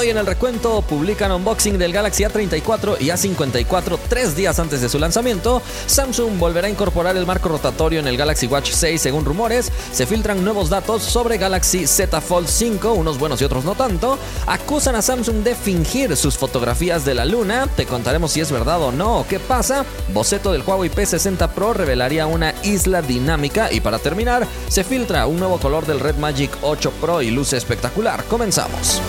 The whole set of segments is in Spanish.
Hoy en el recuento publican unboxing del Galaxy A34 y A54 tres días antes de su lanzamiento. Samsung volverá a incorporar el marco rotatorio en el Galaxy Watch 6 según rumores. Se filtran nuevos datos sobre Galaxy Z Fold 5, unos buenos y otros no tanto. Acusan a Samsung de fingir sus fotografías de la luna. Te contaremos si es verdad o no. ¿Qué pasa? Boceto del Huawei P60 Pro revelaría una isla dinámica. Y para terminar, se filtra un nuevo color del Red Magic 8 Pro y luce espectacular. Comenzamos.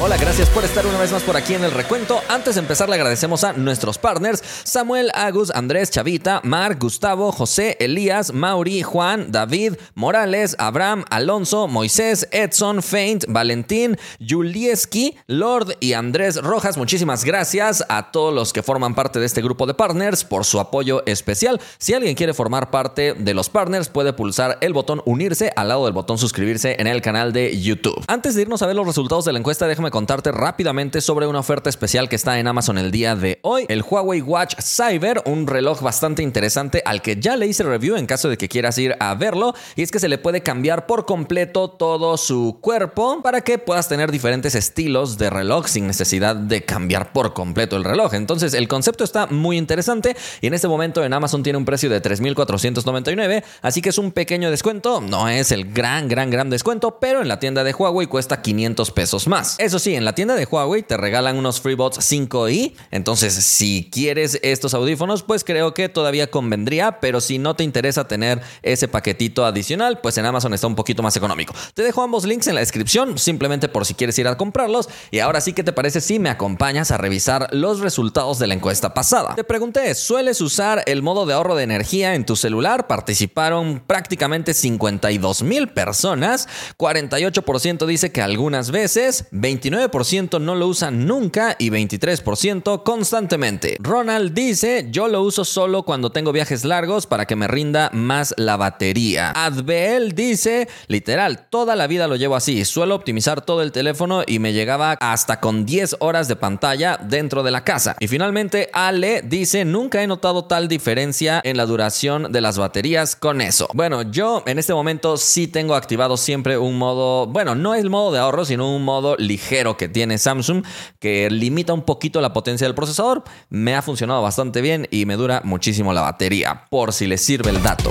Hola, gracias por estar una vez más por aquí en el recuento. Antes de empezar, le agradecemos a nuestros partners: Samuel, Agus, Andrés, Chavita, Marc, Gustavo, José, Elías, Mauri, Juan, David, Morales, Abraham, Alonso, Moisés, Edson, Feint, Valentín, Julieski, Lord y Andrés Rojas. Muchísimas gracias a todos los que forman parte de este grupo de partners por su apoyo especial. Si alguien quiere formar parte de los partners, puede pulsar el botón unirse al lado del botón suscribirse en el canal de YouTube. Antes de irnos a ver los resultados de la encuesta, déjame contarte rápidamente sobre una oferta especial que está en Amazon el día de hoy. El Huawei Watch Cyber, un reloj bastante interesante al que ya le hice review en caso de que quieras ir a verlo. Y es que se le puede cambiar por completo todo su cuerpo para que puedas tener diferentes estilos de reloj sin necesidad de cambiar por completo el reloj. Entonces el concepto está muy interesante y en este momento en Amazon tiene un precio de 3.499, así que es un pequeño descuento. No es el gran, gran, gran descuento, pero en la tienda de Huawei cuesta 500 pesos más. Sí, en la tienda de Huawei te regalan unos FreeBuds 5i. Entonces, si quieres estos audífonos, pues creo que todavía convendría. Pero si no te interesa tener ese paquetito adicional, pues en Amazon está un poquito más económico. Te dejo ambos links en la descripción, simplemente por si quieres ir a comprarlos. Y ahora sí, ¿qué te parece si me acompañas a revisar los resultados de la encuesta pasada? Te pregunté, ¿sueles usar el modo de ahorro de energía en tu celular? Participaron prácticamente 52 mil personas. 48% dice que algunas veces, 29 9% no lo usan nunca y 23% constantemente. Ronald dice, yo lo uso solo cuando tengo viajes largos para que me rinda más la batería. Adbel dice, literal, toda la vida lo llevo así, suelo optimizar todo el teléfono y me llegaba hasta con 10 horas de pantalla dentro de la casa. Y finalmente, Ale dice, nunca he notado tal diferencia en la duración de las baterías con eso. Bueno, yo en este momento sí tengo activado siempre un modo, bueno, no es el modo de ahorro, sino un modo ligero que tiene Samsung que limita un poquito la potencia del procesador. Me ha funcionado bastante bien y me dura muchísimo la batería, por si les sirve el dato.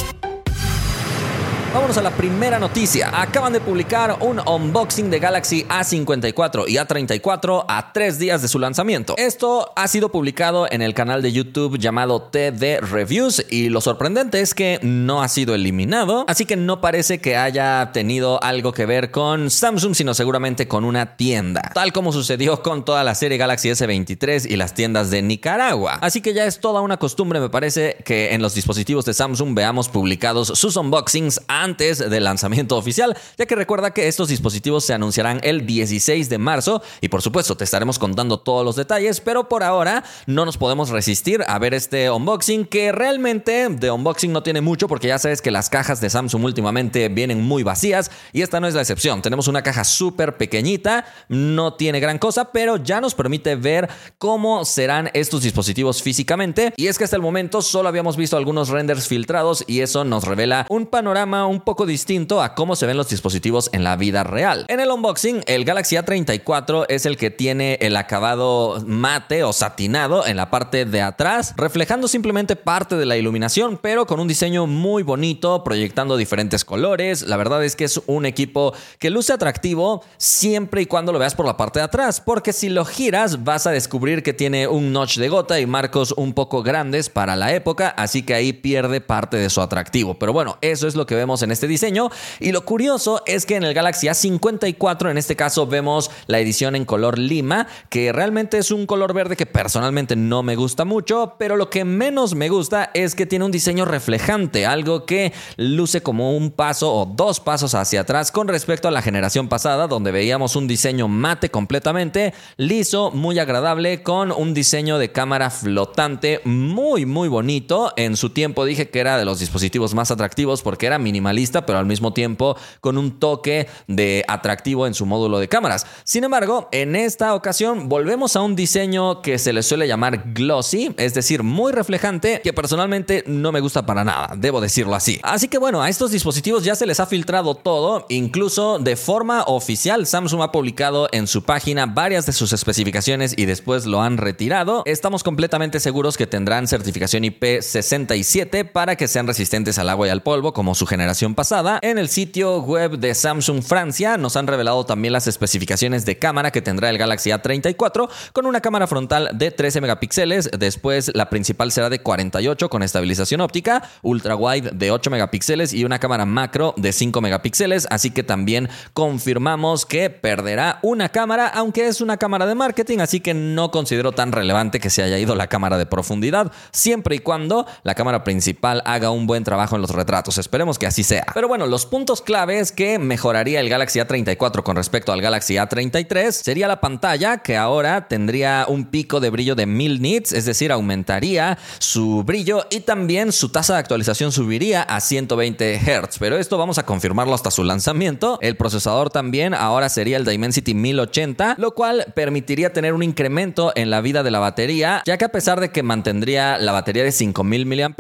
Vámonos a la primera noticia. Acaban de publicar un unboxing de Galaxy A54 y A34 a tres días de su lanzamiento. Esto ha sido publicado en el canal de YouTube llamado TD Reviews y lo sorprendente es que no ha sido eliminado, así que no parece que haya tenido algo que ver con Samsung, sino seguramente con una tienda, tal como sucedió con toda la serie Galaxy S23 y las tiendas de Nicaragua. Así que ya es toda una costumbre, me parece, que en los dispositivos de Samsung veamos publicados sus unboxings a antes del lanzamiento oficial, ya que recuerda que estos dispositivos se anunciarán el 16 de marzo y por supuesto te estaremos contando todos los detalles, pero por ahora no nos podemos resistir a ver este unboxing que realmente de unboxing no tiene mucho porque ya sabes que las cajas de Samsung últimamente vienen muy vacías y esta no es la excepción. Tenemos una caja súper pequeñita, no tiene gran cosa, pero ya nos permite ver cómo serán estos dispositivos físicamente y es que hasta el momento solo habíamos visto algunos renders filtrados y eso nos revela un panorama un poco distinto a cómo se ven los dispositivos en la vida real. En el unboxing, el Galaxy A34 es el que tiene el acabado mate o satinado en la parte de atrás, reflejando simplemente parte de la iluminación, pero con un diseño muy bonito, proyectando diferentes colores. La verdad es que es un equipo que luce atractivo siempre y cuando lo veas por la parte de atrás, porque si lo giras vas a descubrir que tiene un notch de gota y marcos un poco grandes para la época, así que ahí pierde parte de su atractivo. Pero bueno, eso es lo que vemos en este diseño. Y lo curioso es que en el Galaxy A54, en este caso, vemos la edición en color lima, que realmente es un color verde que personalmente no me gusta mucho, pero lo que menos me gusta es que tiene un diseño reflejante, algo que luce como un paso o dos pasos hacia atrás con respecto a la generación pasada, donde veíamos un diseño mate completamente, liso, muy agradable, con un diseño de cámara flotante muy, muy bonito. En su tiempo dije que era de los dispositivos más atractivos porque era mínimo minimalista, pero al mismo tiempo con un toque de atractivo en su módulo de cámaras. Sin embargo, en esta ocasión volvemos a un diseño que se le suele llamar glossy, es decir, muy reflejante, que personalmente no me gusta para nada, debo decirlo así. Así que bueno, a estos dispositivos ya se les ha filtrado todo, incluso de forma oficial Samsung ha publicado en su página varias de sus especificaciones y después lo han retirado. Estamos completamente seguros que tendrán certificación IP67 para que sean resistentes al agua y al polvo como su generación pasada. En el sitio web de Samsung Francia nos han revelado también las especificaciones de cámara que tendrá el Galaxy A34 con una cámara frontal de 13 megapíxeles, después la principal será de 48 con estabilización óptica, ultra wide de 8 megapíxeles y una cámara macro de 5 megapíxeles, así que también confirmamos que perderá una cámara, aunque es una cámara de marketing, así que no considero tan relevante que se haya ido la cámara de profundidad, siempre y cuando la cámara principal haga un buen trabajo en los retratos. Esperemos que así sea. Pero bueno, los puntos claves que mejoraría el Galaxy A34 con respecto al Galaxy A33 sería la pantalla, que ahora tendría un pico de brillo de 1000 nits, es decir, aumentaría su brillo y también su tasa de actualización subiría a 120 Hz. Pero esto vamos a confirmarlo hasta su lanzamiento. El procesador también ahora sería el Dimensity 1080, lo cual permitiría tener un incremento en la vida de la batería, ya que a pesar de que mantendría la batería de 5000 mAh,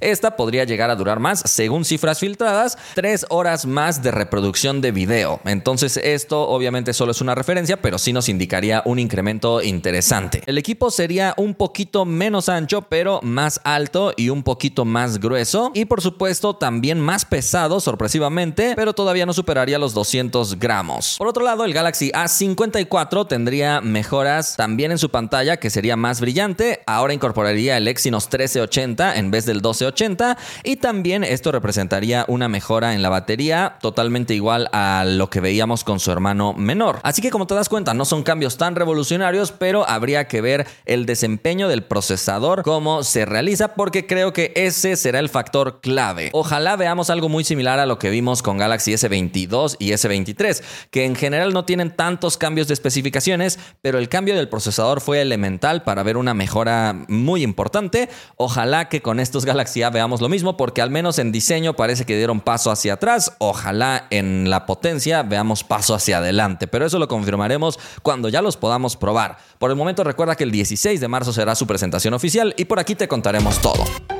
esta podría llegar a durar más, según cifras filtradas, 3 horas más de reproducción de video. Entonces esto obviamente solo es una referencia, pero sí nos indicaría un incremento interesante. El equipo sería un poquito menos ancho, pero más alto y un poquito más grueso. Y por supuesto también más pesado, sorpresivamente, pero todavía no superaría los 200 gramos. Por otro lado, el Galaxy A54 tendría mejoras también en su pantalla, que sería más brillante. Ahora incorporaría el Exynos 1380 en vez del 1280 y también esto representaría una mejora en la batería totalmente igual a lo que veíamos con su hermano menor. Así que como te das cuenta, no son cambios tan revolucionarios, pero habría que ver el desempeño del procesador, cómo se realiza, porque creo que ese será el factor clave. Ojalá veamos algo muy similar a lo que vimos con Galaxy S22 y S23, que en general no tienen tantos cambios de especificaciones, pero el cambio del procesador fue elemental para ver una mejora muy importante. Ojalá que con estos Galaxy A veamos lo mismo, porque al menos en diseño parece que dieron paso hacia atrás. Ojalá en la potencia veamos paso hacia adelante, pero eso lo confirmaremos cuando ya los podamos probar. Por el momento recuerda que el 16 de marzo será su presentación oficial y por aquí te contaremos todo.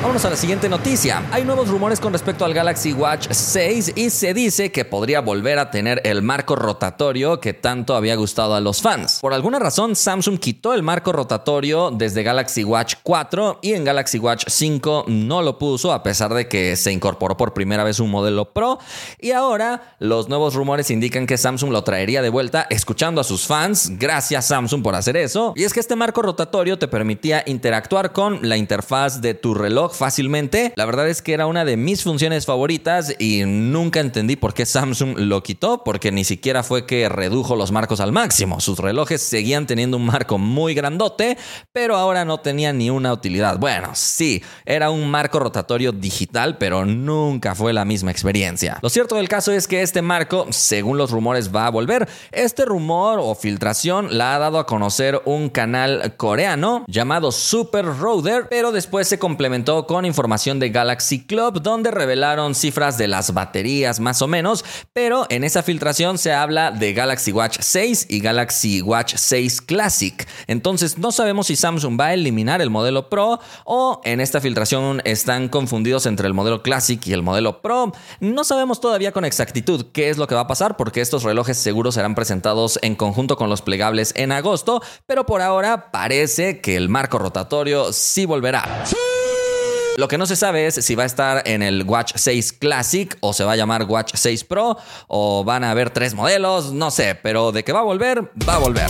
Vámonos a la siguiente noticia. Hay nuevos rumores con respecto al Galaxy Watch 6 y se dice que podría volver a tener el marco rotatorio que tanto había gustado a los fans. Por alguna razón, Samsung quitó el marco rotatorio desde Galaxy Watch 4 y en Galaxy Watch 5 no lo puso a pesar de que se incorporó por primera vez un modelo Pro. Y ahora los nuevos rumores indican que Samsung lo traería de vuelta escuchando a sus fans. Gracias Samsung por hacer eso. Y es que este marco rotatorio te permitía interactuar con la interfaz de tu reloj fácilmente. La verdad es que era una de mis funciones favoritas y nunca entendí por qué Samsung lo quitó, porque ni siquiera fue que redujo los marcos al máximo. Sus relojes seguían teniendo un marco muy grandote, pero ahora no tenía ni una utilidad. Bueno, sí, era un marco rotatorio digital, pero nunca fue la misma experiencia. Lo cierto del caso es que este marco, según los rumores, va a volver. Este rumor o filtración la ha dado a conocer un canal coreano llamado Super Roader, pero después se complementó con información de Galaxy Club, donde revelaron cifras de las baterías más o menos, pero en esa filtración se habla de Galaxy Watch 6 y Galaxy Watch 6 Classic. Entonces no sabemos si Samsung va a eliminar el modelo Pro o en esta filtración están confundidos entre el modelo Classic y el modelo Pro. No sabemos todavía con exactitud qué es lo que va a pasar porque estos relojes seguros serán presentados en conjunto con los plegables en agosto, pero por ahora parece que el marco rotatorio sí volverá. Lo que no se sabe es si va a estar en el Watch 6 Classic o se va a llamar Watch 6 Pro o van a haber tres modelos, no sé, pero de que va a volver, va a volver.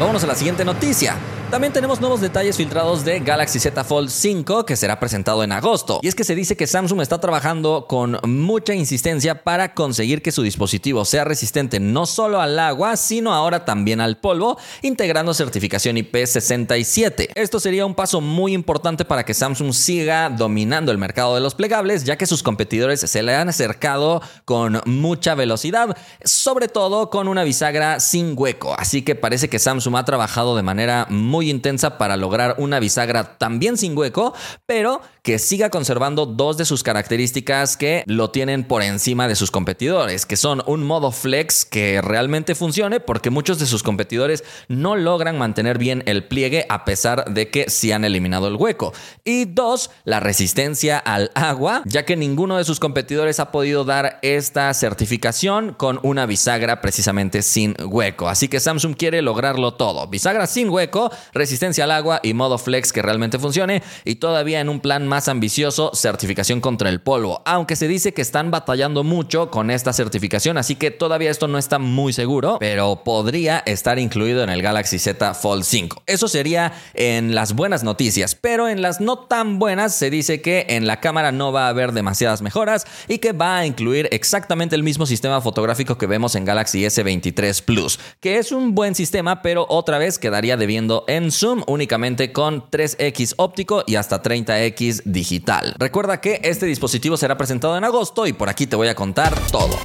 Vámonos a la siguiente noticia. También tenemos nuevos detalles filtrados de Galaxy Z Fold 5 que será presentado en agosto. Y es que se dice que Samsung está trabajando con mucha insistencia para conseguir que su dispositivo sea resistente no solo al agua, sino ahora también al polvo, integrando certificación IP67. Esto sería un paso muy importante para que Samsung siga dominando el mercado de los plegables, ya que sus competidores se le han acercado con mucha velocidad, sobre todo con una bisagra sin hueco. Así que parece que Samsung ha trabajado de manera muy muy intensa para lograr una bisagra también sin hueco, pero que siga conservando dos de sus características que lo tienen por encima de sus competidores, que son un modo flex que realmente funcione porque muchos de sus competidores no logran mantener bien el pliegue a pesar de que sí han eliminado el hueco. Y dos, la resistencia al agua, ya que ninguno de sus competidores ha podido dar esta certificación con una bisagra precisamente sin hueco. Así que Samsung quiere lograrlo todo. Bisagra sin hueco, resistencia al agua y modo flex que realmente funcione y todavía en un plan más ambicioso, certificación contra el polvo. Aunque se dice que están batallando mucho con esta certificación, así que todavía esto no está muy seguro, pero podría estar incluido en el Galaxy Z Fold 5. Eso sería en las buenas noticias, pero en las no tan buenas se dice que en la cámara no va a haber demasiadas mejoras y que va a incluir exactamente el mismo sistema fotográfico que vemos en Galaxy S23 Plus, que es un buen sistema, pero otra vez quedaría debiendo en zoom únicamente con 3X óptico y hasta 30X digital. Recuerda que este dispositivo será presentado en agosto y por aquí te voy a contar todo.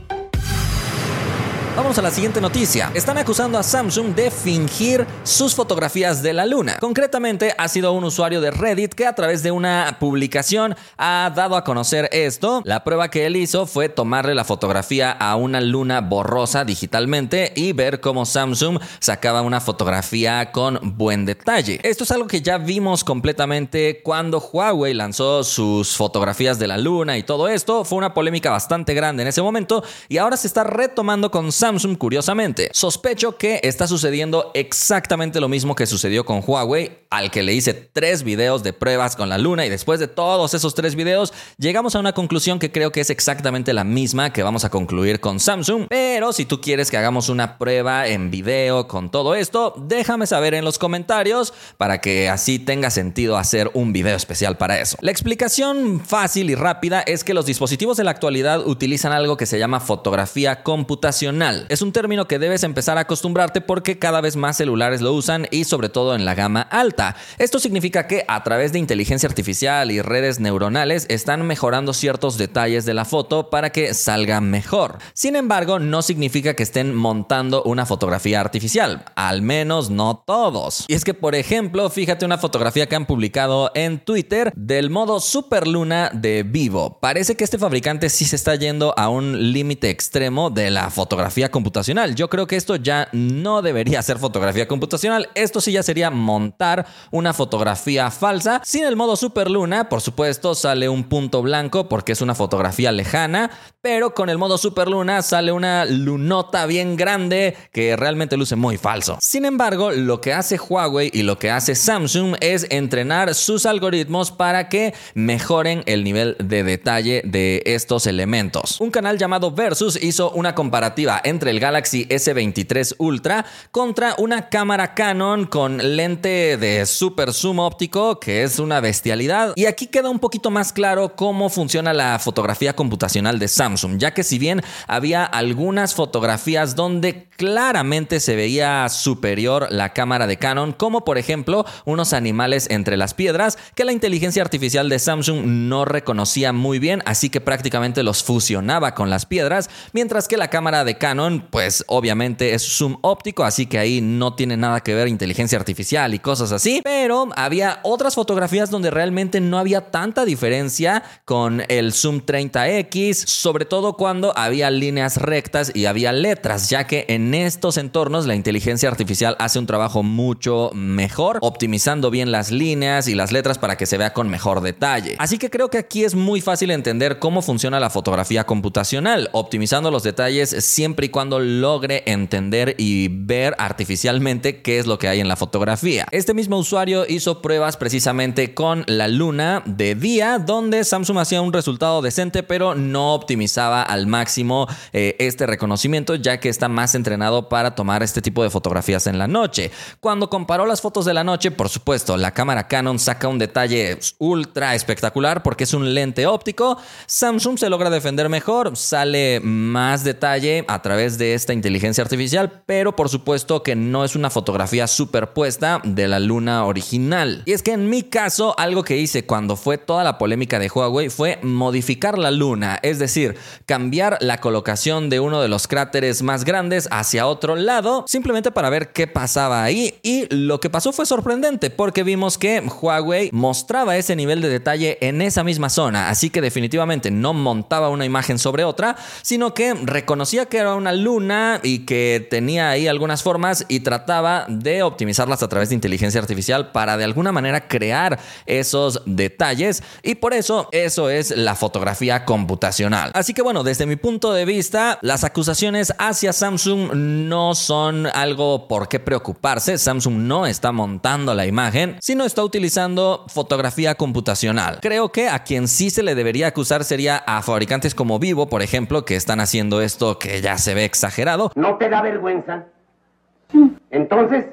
Vamos a la siguiente noticia. Están acusando a Samsung de fingir sus fotografías de la luna. Concretamente, ha sido un usuario de Reddit que a través de una publicación ha dado a conocer esto. La prueba que él hizo fue tomarle la fotografía a una luna borrosa digitalmente y ver cómo Samsung sacaba una fotografía con buen detalle. Esto es algo que ya vimos completamente cuando Huawei lanzó sus fotografías de la luna y todo esto. Fue una polémica bastante grande en ese momento y ahora se está retomando con Samsung Samsung, curiosamente. Sospecho que está sucediendo exactamente lo mismo que sucedió con Huawei, al que le hice tres videos de pruebas con la luna y después de todos esos tres videos llegamos a una conclusión que creo que es exactamente la misma que vamos a concluir con Samsung. Pero si tú quieres que hagamos una prueba en video con todo esto, déjame saber en los comentarios para que así tenga sentido hacer un video especial para eso. La explicación fácil y rápida es que los dispositivos de la actualidad utilizan algo que se llama fotografía computacional. Es un término que debes empezar a acostumbrarte porque cada vez más celulares lo usan y sobre todo en la gama alta. Esto significa que a través de inteligencia artificial y redes neuronales están mejorando ciertos detalles de la foto para que salga mejor. Sin embargo, no significa que estén montando una fotografía artificial, al menos no todos. Y es que, por ejemplo, fíjate una fotografía que han publicado en Twitter del modo superluna de Vivo. Parece que este fabricante sí se está yendo a un límite extremo de la fotografía computacional. Yo creo que esto ya no debería ser fotografía computacional. Esto sí ya sería montar una fotografía falsa. Sin el modo superluna, por supuesto, sale un punto blanco porque es una fotografía lejana, pero con el modo superluna sale una lunota bien grande que realmente luce muy falso. Sin embargo, lo que hace Huawei y lo que hace Samsung es entrenar sus algoritmos para que mejoren el nivel de detalle de estos elementos. Un canal llamado Versus hizo una comparativa entre el Galaxy S23 Ultra contra una cámara Canon con lente de super zoom óptico, que es una bestialidad. Y aquí queda un poquito más claro cómo funciona la fotografía computacional de Samsung, ya que si bien había algunas fotografías donde claramente se veía superior la cámara de Canon, como por ejemplo unos animales entre las piedras que la inteligencia artificial de Samsung no reconocía muy bien, así que prácticamente los fusionaba con las piedras, mientras que la cámara de Canon pues obviamente es zoom óptico, así que ahí no tiene nada que ver inteligencia artificial y cosas así. Pero había otras fotografías donde realmente no había tanta diferencia con el zoom 30x, sobre todo cuando había líneas rectas y había letras, ya que en estos entornos la inteligencia artificial hace un trabajo mucho mejor, optimizando bien las líneas y las letras para que se vea con mejor detalle. Así que creo que aquí es muy fácil entender cómo funciona la fotografía computacional, optimizando los detalles siempre y cuando logre entender y ver artificialmente qué es lo que hay en la fotografía. Este mismo usuario hizo pruebas precisamente con la luna de día, donde Samsung hacía un resultado decente, pero no optimizaba al máximo eh, este reconocimiento, ya que está más entrenado para tomar este tipo de fotografías en la noche. Cuando comparó las fotos de la noche, por supuesto, la cámara Canon saca un detalle ultra espectacular porque es un lente óptico. Samsung se logra defender mejor, sale más detalle a través través de esta inteligencia artificial, pero por supuesto que no es una fotografía superpuesta de la luna original. Y es que en mi caso, algo que hice cuando fue toda la polémica de Huawei fue modificar la luna, es decir, cambiar la colocación de uno de los cráteres más grandes hacia otro lado, simplemente para ver qué pasaba ahí y lo que pasó fue sorprendente porque vimos que Huawei mostraba ese nivel de detalle en esa misma zona, así que definitivamente no montaba una imagen sobre otra, sino que reconocía que era una luna y que tenía ahí algunas formas y trataba de optimizarlas a través de inteligencia artificial para de alguna manera crear esos detalles y por eso eso es la fotografía computacional. Así que bueno, desde mi punto de vista, las acusaciones hacia Samsung no son algo por qué preocuparse. Samsung no está montando la imagen, sino está utilizando fotografía computacional. Creo que a quien sí se le debería acusar sería a fabricantes como Vivo, por ejemplo, que están haciendo esto que ya se ve exagerado. ¿No te da vergüenza? Entonces,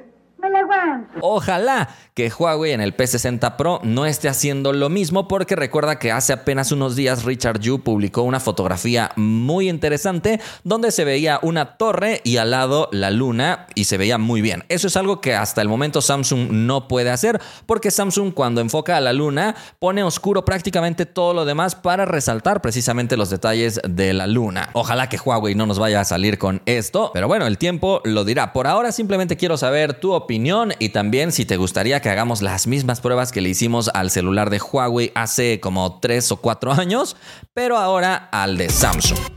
Ojalá que Huawei en el P60 Pro no esté haciendo lo mismo porque recuerda que hace apenas unos días Richard Yu publicó una fotografía muy interesante donde se veía una torre y al lado la luna y se veía muy bien. Eso es algo que hasta el momento Samsung no puede hacer porque Samsung cuando enfoca a la luna pone oscuro prácticamente todo lo demás para resaltar precisamente los detalles de la luna. Ojalá que Huawei no nos vaya a salir con esto, pero bueno, el tiempo lo dirá. Por ahora simplemente quiero saber tu opinión y también si te gustaría que hagamos las mismas pruebas que le hicimos al celular de Huawei hace como 3 o 4 años, pero ahora al de Samsung.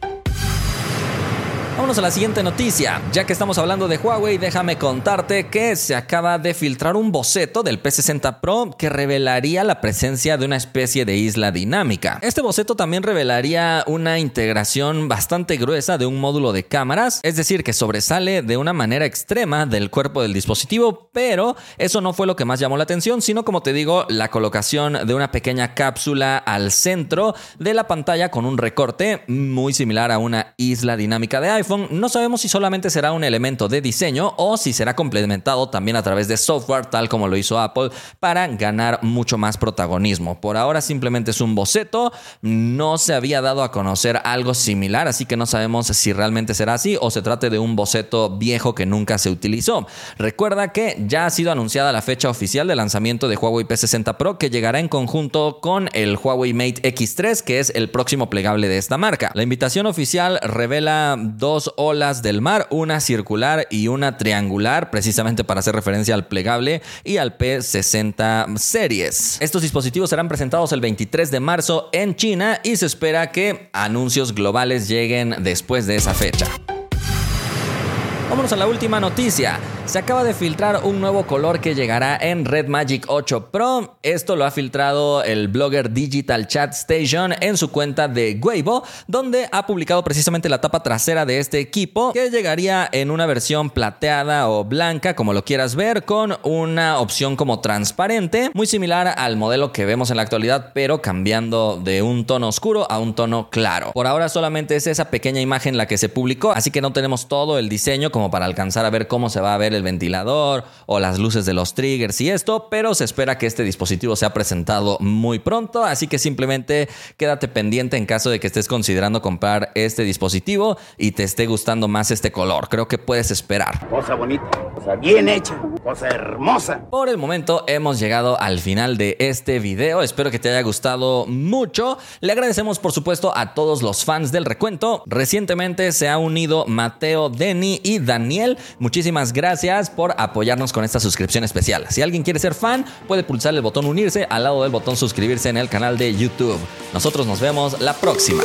Vámonos a la siguiente noticia. Ya que estamos hablando de Huawei, déjame contarte que se acaba de filtrar un boceto del P60 Pro que revelaría la presencia de una especie de isla dinámica. Este boceto también revelaría una integración bastante gruesa de un módulo de cámaras, es decir, que sobresale de una manera extrema del cuerpo del dispositivo, pero eso no fue lo que más llamó la atención, sino como te digo, la colocación de una pequeña cápsula al centro de la pantalla con un recorte muy similar a una isla dinámica de iPhone no sabemos si solamente será un elemento de diseño o si será complementado también a través de software, tal como lo hizo Apple, para ganar mucho más protagonismo. Por ahora simplemente es un boceto, no se había dado a conocer algo similar, así que no sabemos si realmente será así o se trate de un boceto viejo que nunca se utilizó. Recuerda que ya ha sido anunciada la fecha oficial de lanzamiento de Huawei P60 Pro que llegará en conjunto con el Huawei Mate X3, que es el próximo plegable de esta marca. La invitación oficial revela dos olas del mar, una circular y una triangular, precisamente para hacer referencia al plegable y al P60 series. Estos dispositivos serán presentados el 23 de marzo en China y se espera que anuncios globales lleguen después de esa fecha. Vámonos a la última noticia. Se acaba de filtrar un nuevo color que llegará en Red Magic 8 Pro. Esto lo ha filtrado el blogger Digital Chat Station en su cuenta de Weibo, donde ha publicado precisamente la tapa trasera de este equipo, que llegaría en una versión plateada o blanca, como lo quieras ver, con una opción como transparente, muy similar al modelo que vemos en la actualidad, pero cambiando de un tono oscuro a un tono claro. Por ahora solamente es esa pequeña imagen la que se publicó, así que no tenemos todo el diseño como para alcanzar a ver cómo se va a ver el ventilador o las luces de los triggers y esto, pero se espera que este dispositivo sea presentado muy pronto, así que simplemente quédate pendiente en caso de que estés considerando comprar este dispositivo y te esté gustando más este color. Creo que puedes esperar. Cosa bonita, cosa bien hecha, cosa hermosa. Por el momento hemos llegado al final de este video. Espero que te haya gustado mucho. Le agradecemos por supuesto a todos los fans del recuento. Recientemente se ha unido Mateo, Denny y Daniel. Muchísimas gracias por apoyarnos con esta suscripción especial. Si alguien quiere ser fan, puede pulsar el botón unirse al lado del botón suscribirse en el canal de YouTube. Nosotros nos vemos la próxima.